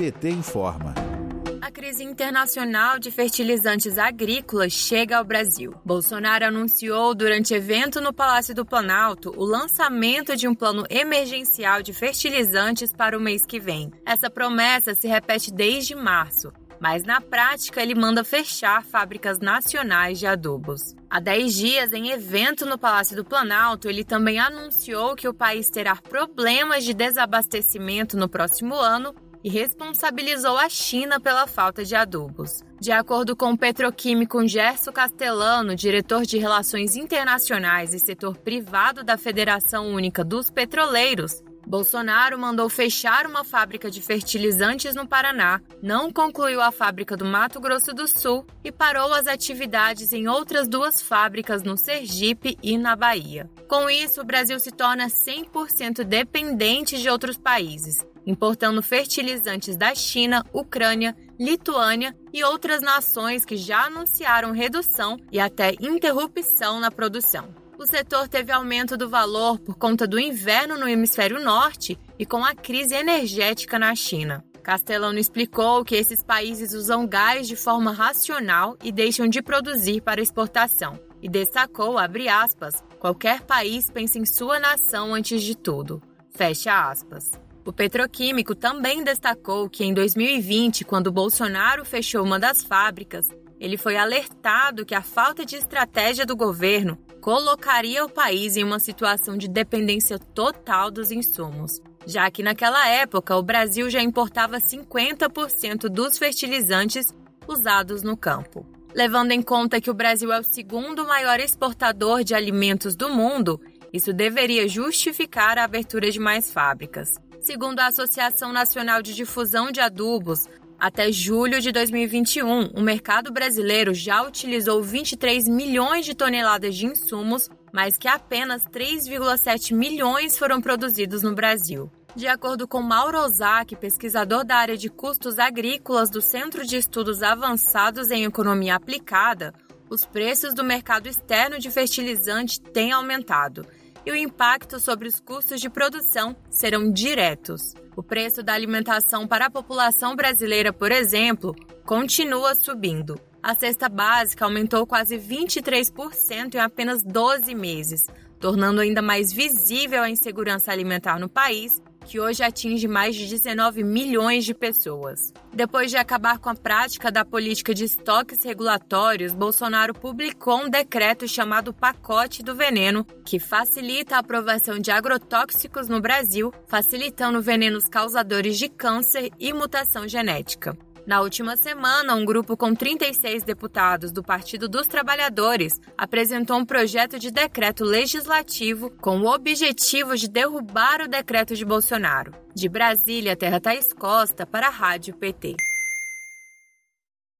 PT informa. A crise internacional de fertilizantes agrícolas chega ao Brasil. Bolsonaro anunciou durante evento no Palácio do Planalto o lançamento de um plano emergencial de fertilizantes para o mês que vem. Essa promessa se repete desde março, mas na prática ele manda fechar fábricas nacionais de adubos. Há 10 dias, em evento no Palácio do Planalto, ele também anunciou que o país terá problemas de desabastecimento no próximo ano e responsabilizou a China pela falta de adubos. De acordo com o petroquímico Gerson Castellano, diretor de Relações Internacionais e setor privado da Federação Única dos Petroleiros, Bolsonaro mandou fechar uma fábrica de fertilizantes no Paraná, não concluiu a fábrica do Mato Grosso do Sul e parou as atividades em outras duas fábricas no Sergipe e na Bahia. Com isso, o Brasil se torna 100% dependente de outros países, importando fertilizantes da China, Ucrânia, Lituânia e outras nações que já anunciaram redução e até interrupção na produção o setor teve aumento do valor por conta do inverno no hemisfério norte e com a crise energética na China. Castellano explicou que esses países usam gás de forma racional e deixam de produzir para exportação. E destacou, abre aspas, qualquer país pensa em sua nação antes de tudo. Fecha aspas. O petroquímico também destacou que em 2020, quando Bolsonaro fechou uma das fábricas, ele foi alertado que a falta de estratégia do governo colocaria o país em uma situação de dependência total dos insumos, já que naquela época o Brasil já importava 50% dos fertilizantes usados no campo. Levando em conta que o Brasil é o segundo maior exportador de alimentos do mundo, isso deveria justificar a abertura de mais fábricas. Segundo a Associação Nacional de Difusão de Adubos, até julho de 2021, o mercado brasileiro já utilizou 23 milhões de toneladas de insumos, mas que apenas 3,7 milhões foram produzidos no Brasil. De acordo com Mauro Ozaki, pesquisador da área de custos agrícolas do Centro de Estudos Avançados em Economia Aplicada, os preços do mercado externo de fertilizante têm aumentado e o impacto sobre os custos de produção serão diretos. O preço da alimentação para a população brasileira, por exemplo, continua subindo. A cesta básica aumentou quase 23% em apenas 12 meses, tornando ainda mais visível a insegurança alimentar no país que hoje atinge mais de 19 milhões de pessoas. Depois de acabar com a prática da política de estoques regulatórios, Bolsonaro publicou um decreto chamado Pacote do Veneno, que facilita a aprovação de agrotóxicos no Brasil, facilitando venenos causadores de câncer e mutação genética. Na última semana, um grupo com 36 deputados do Partido dos Trabalhadores apresentou um projeto de decreto legislativo com o objetivo de derrubar o decreto de Bolsonaro. De Brasília, Terra Thaís Costa para a Rádio PT.